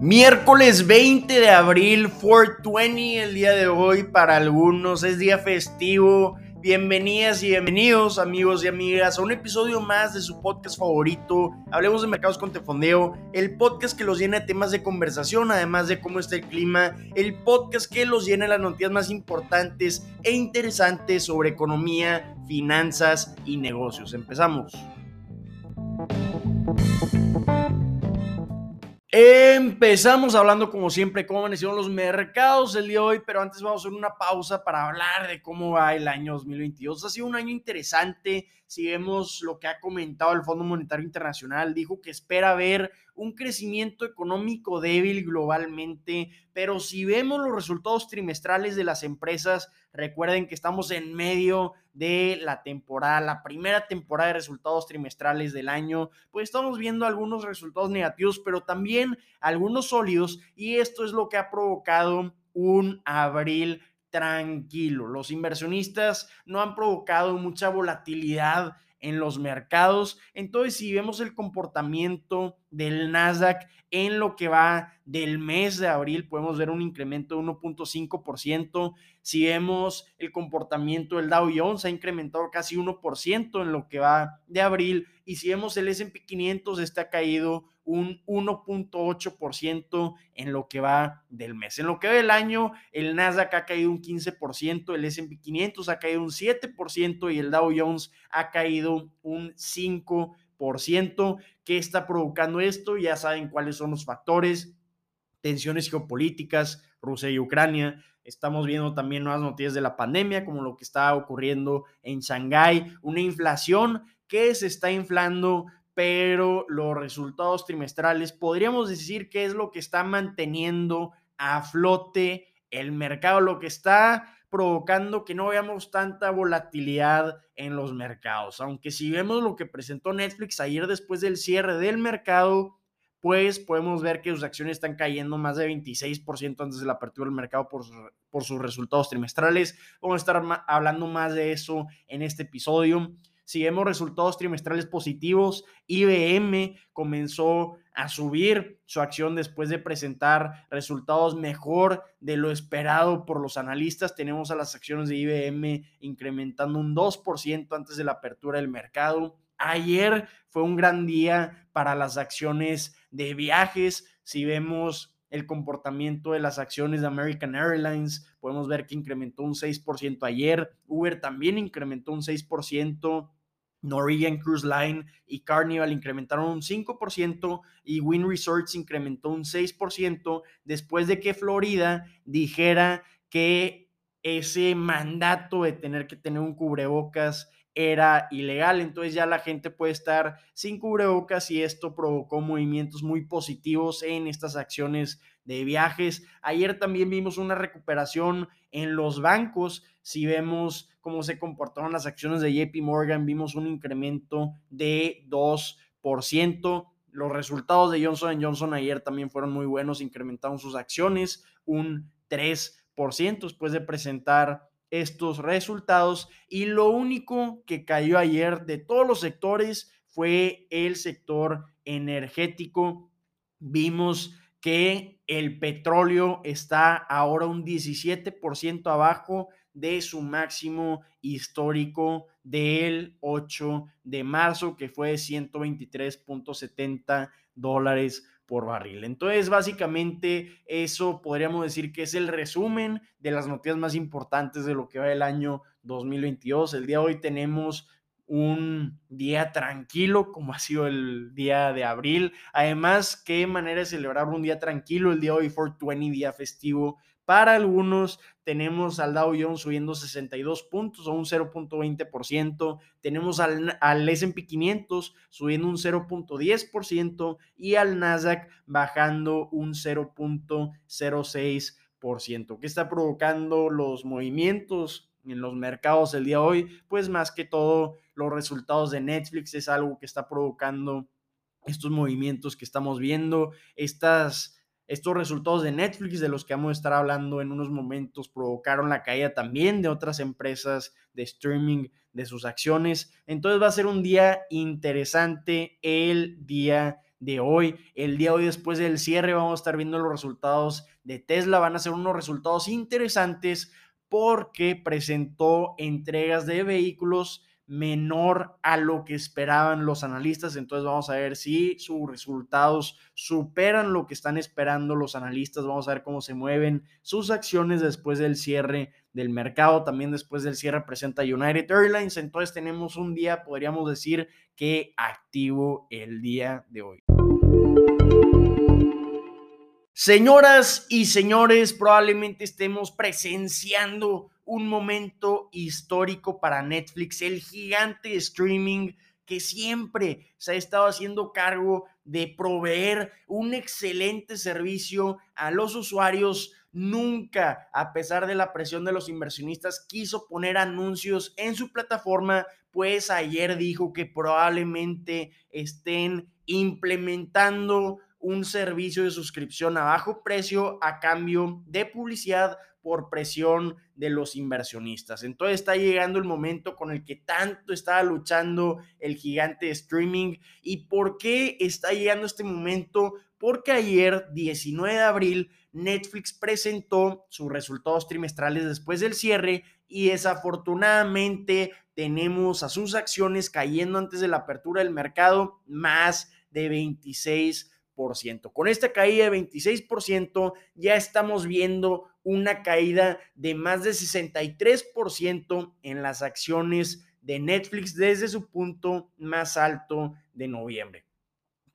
Miércoles 20 de abril, 420 el día de hoy para algunos, es día festivo. Bienvenidas y bienvenidos amigos y amigas a un episodio más de su podcast favorito, Hablemos de Mercados con Tefondeo, el podcast que los llena de temas de conversación, además de cómo está el clima, el podcast que los llena de las noticias más importantes e interesantes sobre economía, finanzas y negocios. Empezamos. Empezamos hablando como siempre cómo amanecieron los mercados el día de hoy, pero antes vamos a hacer una pausa para hablar de cómo va el año 2022. Ha sido un año interesante, si vemos lo que ha comentado el Fondo Monetario Internacional, dijo que espera ver un crecimiento económico débil globalmente, pero si vemos los resultados trimestrales de las empresas, recuerden que estamos en medio de la temporada, la primera temporada de resultados trimestrales del año, pues estamos viendo algunos resultados negativos, pero también algunos sólidos y esto es lo que ha provocado un abril tranquilo. Los inversionistas no han provocado mucha volatilidad en los mercados. Entonces, si vemos el comportamiento del Nasdaq en lo que va del mes de abril, podemos ver un incremento de 1.5%. Si vemos el comportamiento del Dow Jones, ha incrementado casi 1% en lo que va de abril. Y si vemos el S&P 500, está caído un 1.8% en lo que va del mes. En lo que va del año, el Nasdaq ha caído un 15%, el S&P 500 ha caído un 7% y el Dow Jones ha caído un 5%. ¿Qué está provocando esto? Ya saben cuáles son los factores. Tensiones geopolíticas, Rusia y Ucrania. Estamos viendo también nuevas noticias de la pandemia, como lo que está ocurriendo en Shanghái. Una inflación que se está inflando pero los resultados trimestrales podríamos decir que es lo que está manteniendo a flote el mercado, lo que está provocando que no veamos tanta volatilidad en los mercados. Aunque si vemos lo que presentó Netflix ayer después del cierre del mercado, pues podemos ver que sus acciones están cayendo más de 26% antes de la apertura del mercado por, por sus resultados trimestrales. Vamos a estar hablando más de eso en este episodio. Si vemos resultados trimestrales positivos, IBM comenzó a subir su acción después de presentar resultados mejor de lo esperado por los analistas. Tenemos a las acciones de IBM incrementando un 2% antes de la apertura del mercado. Ayer fue un gran día para las acciones de viajes. Si vemos el comportamiento de las acciones de American Airlines, podemos ver que incrementó un 6% ayer. Uber también incrementó un 6%. Norwegian Cruise Line y Carnival incrementaron un 5% y Win Resorts incrementó un 6% después de que Florida dijera que ese mandato de tener que tener un cubrebocas era ilegal. Entonces ya la gente puede estar sin cubrebocas y esto provocó movimientos muy positivos en estas acciones de viajes. Ayer también vimos una recuperación en los bancos. Si vemos cómo se comportaron las acciones de JP Morgan, vimos un incremento de 2%. Los resultados de Johnson Johnson ayer también fueron muy buenos, incrementaron sus acciones un 3% después de presentar estos resultados. Y lo único que cayó ayer de todos los sectores fue el sector energético. Vimos que el petróleo está ahora un 17% abajo de su máximo histórico del 8 de marzo, que fue 123.70 dólares por barril. Entonces, básicamente, eso podríamos decir que es el resumen de las noticias más importantes de lo que va el año 2022. El día de hoy tenemos un día tranquilo como ha sido el día de abril. Además, qué manera de celebrar un día tranquilo el día de hoy, 420, día festivo. Para algunos tenemos al Dow Jones subiendo 62 puntos o un 0.20%, tenemos al, al S&P 500 subiendo un 0.10% y al Nasdaq bajando un 0.06%. ¿Qué está provocando los movimientos en los mercados el día de hoy, pues más que todo los resultados de Netflix es algo que está provocando estos movimientos que estamos viendo, estas, estos resultados de Netflix de los que vamos a estar hablando en unos momentos provocaron la caída también de otras empresas de streaming de sus acciones. Entonces va a ser un día interesante el día de hoy. El día de hoy, después del cierre, vamos a estar viendo los resultados de Tesla. Van a ser unos resultados interesantes porque presentó entregas de vehículos menor a lo que esperaban los analistas. Entonces vamos a ver si sus resultados superan lo que están esperando los analistas. Vamos a ver cómo se mueven sus acciones después del cierre del mercado. También después del cierre presenta United Airlines. Entonces tenemos un día, podríamos decir que activo el día de hoy. Señoras y señores, probablemente estemos presenciando un momento histórico para Netflix, el gigante streaming que siempre se ha estado haciendo cargo de proveer un excelente servicio a los usuarios. Nunca, a pesar de la presión de los inversionistas, quiso poner anuncios en su plataforma, pues ayer dijo que probablemente estén implementando un servicio de suscripción a bajo precio a cambio de publicidad por presión de los inversionistas. Entonces está llegando el momento con el que tanto estaba luchando el gigante de streaming. ¿Y por qué está llegando este momento? Porque ayer, 19 de abril, Netflix presentó sus resultados trimestrales después del cierre y desafortunadamente tenemos a sus acciones cayendo antes de la apertura del mercado más de 26 con esta caída de 26%, ya estamos viendo una caída de más de 63% en las acciones de Netflix desde su punto más alto de noviembre.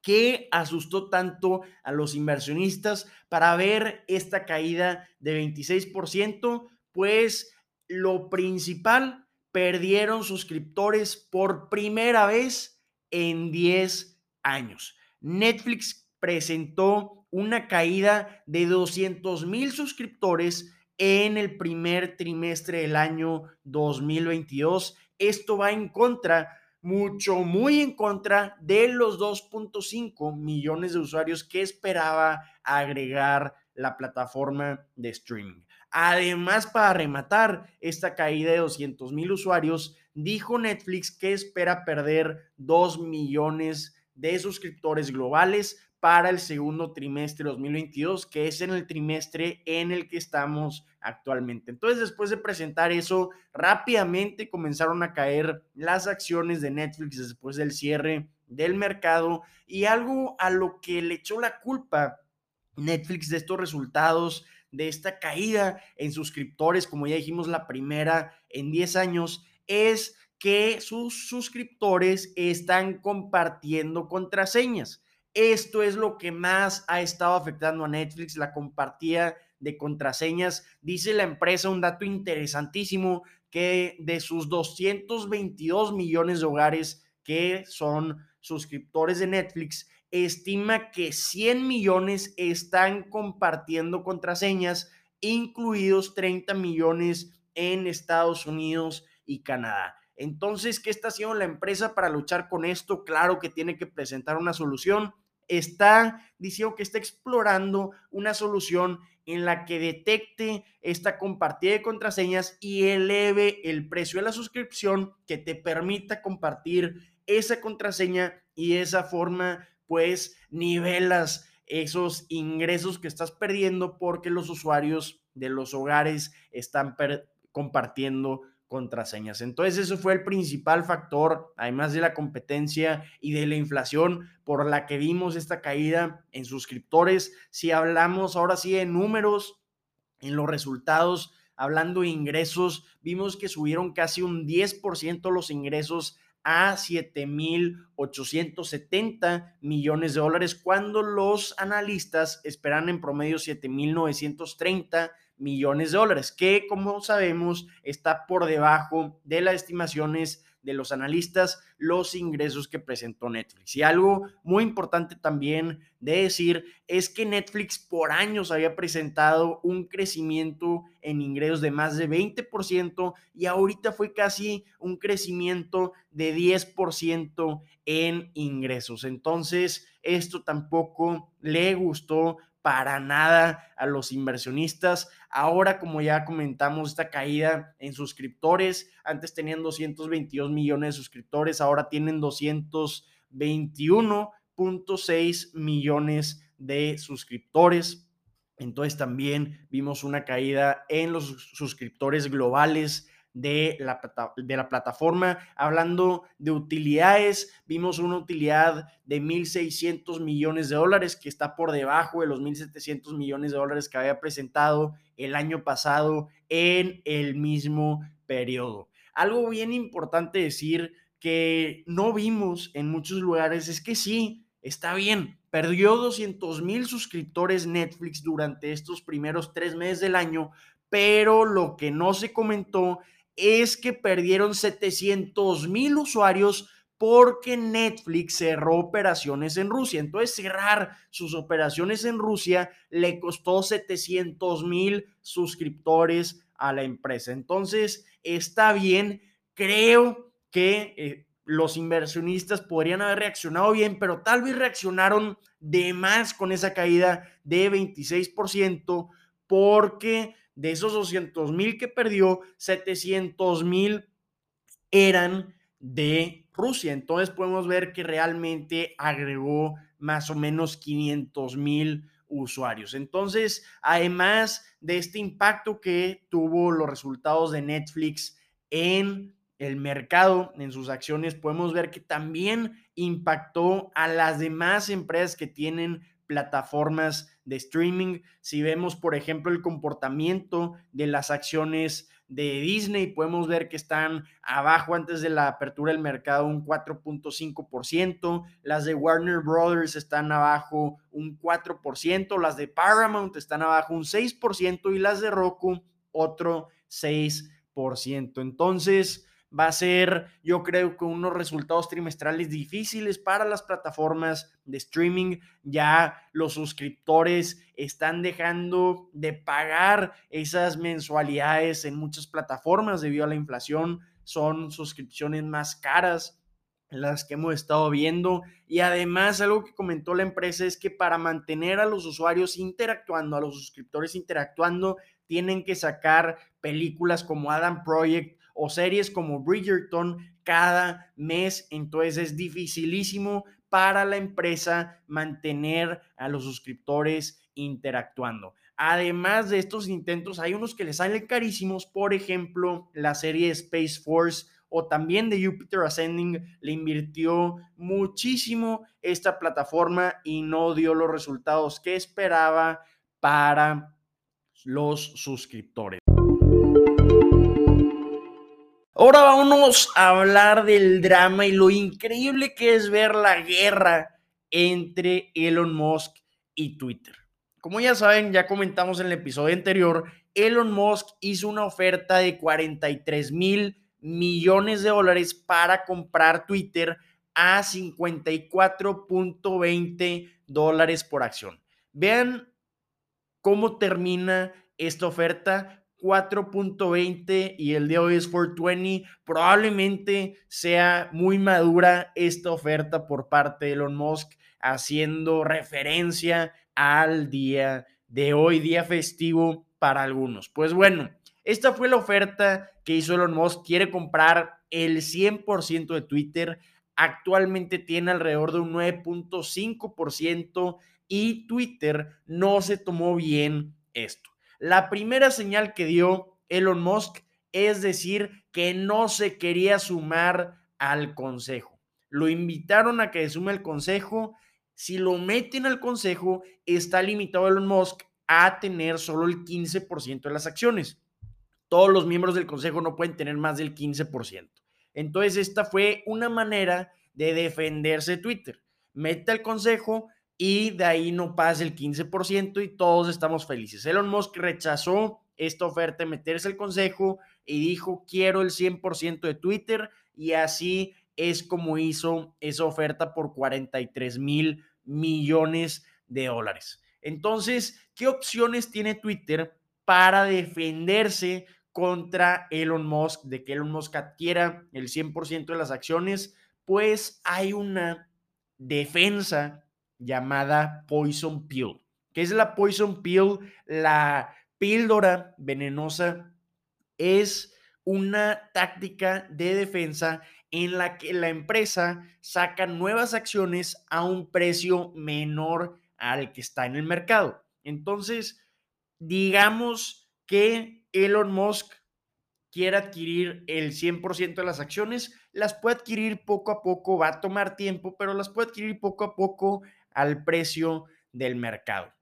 ¿Qué asustó tanto a los inversionistas para ver esta caída de 26%? Pues lo principal, perdieron suscriptores por primera vez en 10 años. Netflix presentó una caída de 200 mil suscriptores en el primer trimestre del año 2022. Esto va en contra, mucho, muy en contra de los 2.5 millones de usuarios que esperaba agregar la plataforma de streaming. Además, para rematar esta caída de 200 mil usuarios, dijo Netflix que espera perder 2 millones de suscriptores globales para el segundo trimestre 2022, que es en el trimestre en el que estamos actualmente. Entonces, después de presentar eso, rápidamente comenzaron a caer las acciones de Netflix después del cierre del mercado y algo a lo que le echó la culpa Netflix de estos resultados, de esta caída en suscriptores, como ya dijimos, la primera en 10 años, es que sus suscriptores están compartiendo contraseñas. Esto es lo que más ha estado afectando a Netflix, la compartida de contraseñas. Dice la empresa un dato interesantísimo que de sus 222 millones de hogares que son suscriptores de Netflix, estima que 100 millones están compartiendo contraseñas, incluidos 30 millones en Estados Unidos y Canadá. Entonces, ¿qué está haciendo la empresa para luchar con esto? Claro que tiene que presentar una solución está diciendo que está explorando una solución en la que detecte esta compartida de contraseñas y eleve el precio de la suscripción que te permita compartir esa contraseña y de esa forma pues nivelas esos ingresos que estás perdiendo porque los usuarios de los hogares están compartiendo contraseñas. Entonces, eso fue el principal factor, además de la competencia y de la inflación, por la que vimos esta caída en suscriptores. Si hablamos ahora sí de números, en los resultados, hablando de ingresos, vimos que subieron casi un 10% los ingresos a 7.870 millones de dólares, cuando los analistas esperan en promedio 7.930 millones de dólares, que como sabemos está por debajo de las estimaciones de los analistas los ingresos que presentó Netflix. Y algo muy importante también de decir es que Netflix por años había presentado un crecimiento en ingresos de más de 20% y ahorita fue casi un crecimiento de 10% en ingresos. Entonces, esto tampoco le gustó para nada a los inversionistas. Ahora, como ya comentamos, esta caída en suscriptores, antes tenían 222 millones de suscriptores, ahora tienen 221 4.6 millones de suscriptores. Entonces también vimos una caída en los suscriptores globales de la, de la plataforma. Hablando de utilidades, vimos una utilidad de 1.600 millones de dólares que está por debajo de los 1.700 millones de dólares que había presentado el año pasado en el mismo periodo. Algo bien importante decir que no vimos en muchos lugares es que sí, está bien, perdió 200 mil suscriptores Netflix durante estos primeros tres meses del año, pero lo que no se comentó es que perdieron 700 mil usuarios porque Netflix cerró operaciones en Rusia. Entonces, cerrar sus operaciones en Rusia le costó 700 mil suscriptores a la empresa. Entonces, está bien. Creo que eh, los inversionistas podrían haber reaccionado bien, pero tal vez reaccionaron de más con esa caída de 26% porque de esos 200 mil que perdió, 700 mil eran de Rusia. Entonces podemos ver que realmente agregó más o menos 500 mil usuarios. Entonces, además de este impacto que tuvo los resultados de Netflix en el mercado, en sus acciones, podemos ver que también impactó a las demás empresas que tienen plataformas de streaming. Si vemos, por ejemplo, el comportamiento de las acciones de Disney, podemos ver que están abajo antes de la apertura del mercado un 4.5%, las de Warner Brothers están abajo un 4%, las de Paramount están abajo un 6% y las de Roku otro 6%. Entonces, va a ser, yo creo que unos resultados trimestrales difíciles para las plataformas de streaming. Ya los suscriptores están dejando de pagar esas mensualidades en muchas plataformas debido a la inflación. Son suscripciones más caras las que hemos estado viendo. Y además, algo que comentó la empresa es que para mantener a los usuarios interactuando, a los suscriptores interactuando, tienen que sacar películas como Adam Project o series como Bridgerton cada mes. Entonces es dificilísimo para la empresa mantener a los suscriptores interactuando. Además de estos intentos, hay unos que les salen carísimos, por ejemplo, la serie Space Force o también de Jupiter Ascending le invirtió muchísimo esta plataforma y no dio los resultados que esperaba para los suscriptores. Ahora vamos a hablar del drama y lo increíble que es ver la guerra entre Elon Musk y Twitter. Como ya saben, ya comentamos en el episodio anterior, Elon Musk hizo una oferta de 43 mil millones de dólares para comprar Twitter a 54.20 dólares por acción. Vean cómo termina esta oferta 4.20 y el de hoy es 420. Probablemente sea muy madura esta oferta por parte de Elon Musk, haciendo referencia al día de hoy, día festivo para algunos. Pues bueno, esta fue la oferta que hizo Elon Musk. Quiere comprar el 100% de Twitter. Actualmente tiene alrededor de un 9.5% y Twitter no se tomó bien esto. La primera señal que dio Elon Musk es decir que no se quería sumar al consejo. Lo invitaron a que sume al consejo. Si lo meten al consejo, está limitado Elon Musk a tener solo el 15% de las acciones. Todos los miembros del consejo no pueden tener más del 15%. Entonces, esta fue una manera de defenderse Twitter. Mete al consejo, y de ahí no pasa el 15% y todos estamos felices. Elon Musk rechazó esta oferta de meterse el consejo y dijo quiero el 100% de Twitter y así es como hizo esa oferta por 43 mil millones de dólares. Entonces, ¿qué opciones tiene Twitter para defenderse contra Elon Musk, de que Elon Musk adquiera el 100% de las acciones? Pues hay una defensa llamada Poison Pill. ¿Qué es la Poison Pill? La píldora venenosa es una táctica de defensa en la que la empresa saca nuevas acciones a un precio menor al que está en el mercado. Entonces, digamos que Elon Musk quiere adquirir el 100% de las acciones, las puede adquirir poco a poco, va a tomar tiempo, pero las puede adquirir poco a poco al precio del mercado.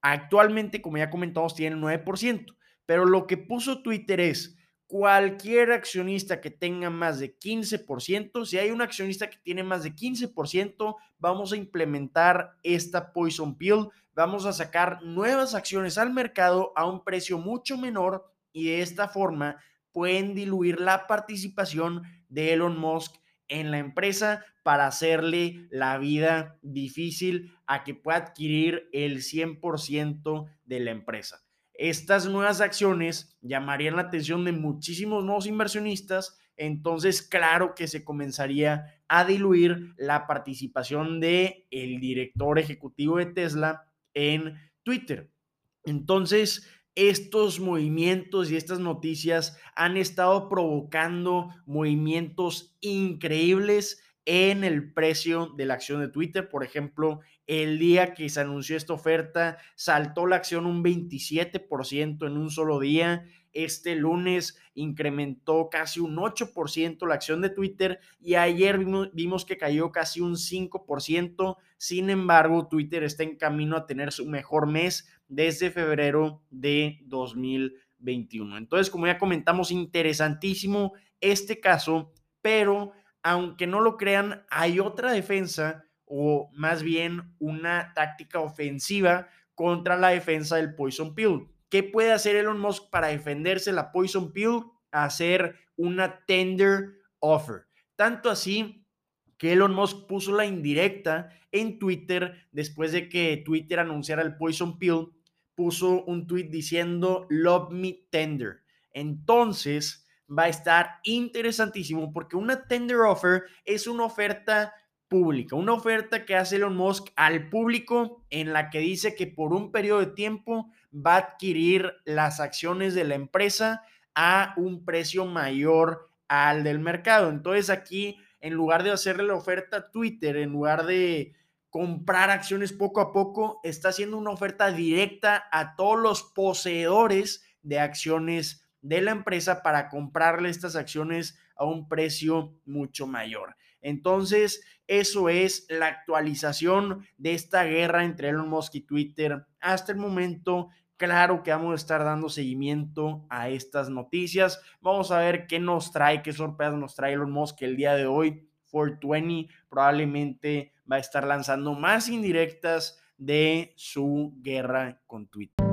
Actualmente, como ya comentamos, tiene el 9%, pero lo que puso Twitter es, cualquier accionista que tenga más de 15%, si hay un accionista que tiene más de 15%, vamos a implementar esta Poison Pill, vamos a sacar nuevas acciones al mercado a un precio mucho menor y de esta forma pueden diluir la participación de Elon Musk en la empresa para hacerle la vida difícil a que pueda adquirir el 100% de la empresa. Estas nuevas acciones llamarían la atención de muchísimos nuevos inversionistas, entonces claro que se comenzaría a diluir la participación de el director ejecutivo de Tesla en Twitter. Entonces, estos movimientos y estas noticias han estado provocando movimientos increíbles en el precio de la acción de Twitter. Por ejemplo, el día que se anunció esta oferta, saltó la acción un 27% en un solo día. Este lunes incrementó casi un 8% la acción de Twitter y ayer vimos, que cayó casi un 5%. Sin embargo, Twitter está en camino a tener su mejor mes desde febrero de 2021. Entonces, como ya comentamos, interesantísimo este caso, pero aunque no lo crean, hay otra defensa o más bien una táctica ofensiva contra la defensa del Poison Pill. ¿Qué puede hacer Elon Musk para defenderse la Poison Pill? Hacer una tender offer. Tanto así que Elon Musk puso la indirecta en Twitter después de que Twitter anunciara el Poison Pill, puso un tweet diciendo Love Me Tender. Entonces, va a estar interesantísimo porque una tender offer es una oferta pública, una oferta que hace Elon Musk al público en la que dice que por un periodo de tiempo va a adquirir las acciones de la empresa a un precio mayor al del mercado. Entonces aquí, en lugar de hacerle la oferta a Twitter, en lugar de comprar acciones poco a poco, está haciendo una oferta directa a todos los poseedores de acciones de la empresa para comprarle estas acciones a un precio mucho mayor. Entonces, eso es la actualización de esta guerra entre Elon Musk y Twitter. Hasta el momento, claro que vamos a estar dando seguimiento a estas noticias. Vamos a ver qué nos trae, qué sorpresas nos trae Elon Musk el día de hoy. 420 probablemente va a estar lanzando más indirectas de su guerra con Twitter.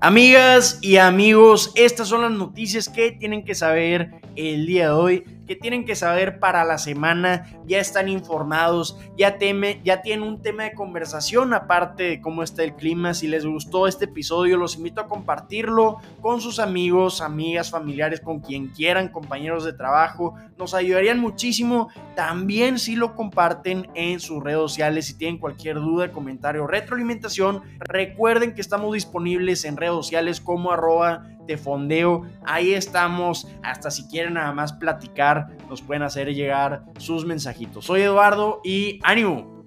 Amigas y amigos, estas son las noticias que tienen que saber el día de hoy, que tienen que saber para la semana, ya están informados, ya, teme, ya tienen un tema de conversación aparte de cómo está el clima. Si les gustó este episodio, los invito a compartirlo con sus amigos, amigas, familiares, con quien quieran, compañeros de trabajo. Nos ayudarían muchísimo. También si lo comparten en sus redes sociales, si tienen cualquier duda, comentario, retroalimentación, recuerden que estamos disponibles en redes sociales como arroba de fondeo. Ahí estamos. Hasta si quieren nada más platicar, nos pueden hacer llegar sus mensajitos. Soy Eduardo y ánimo.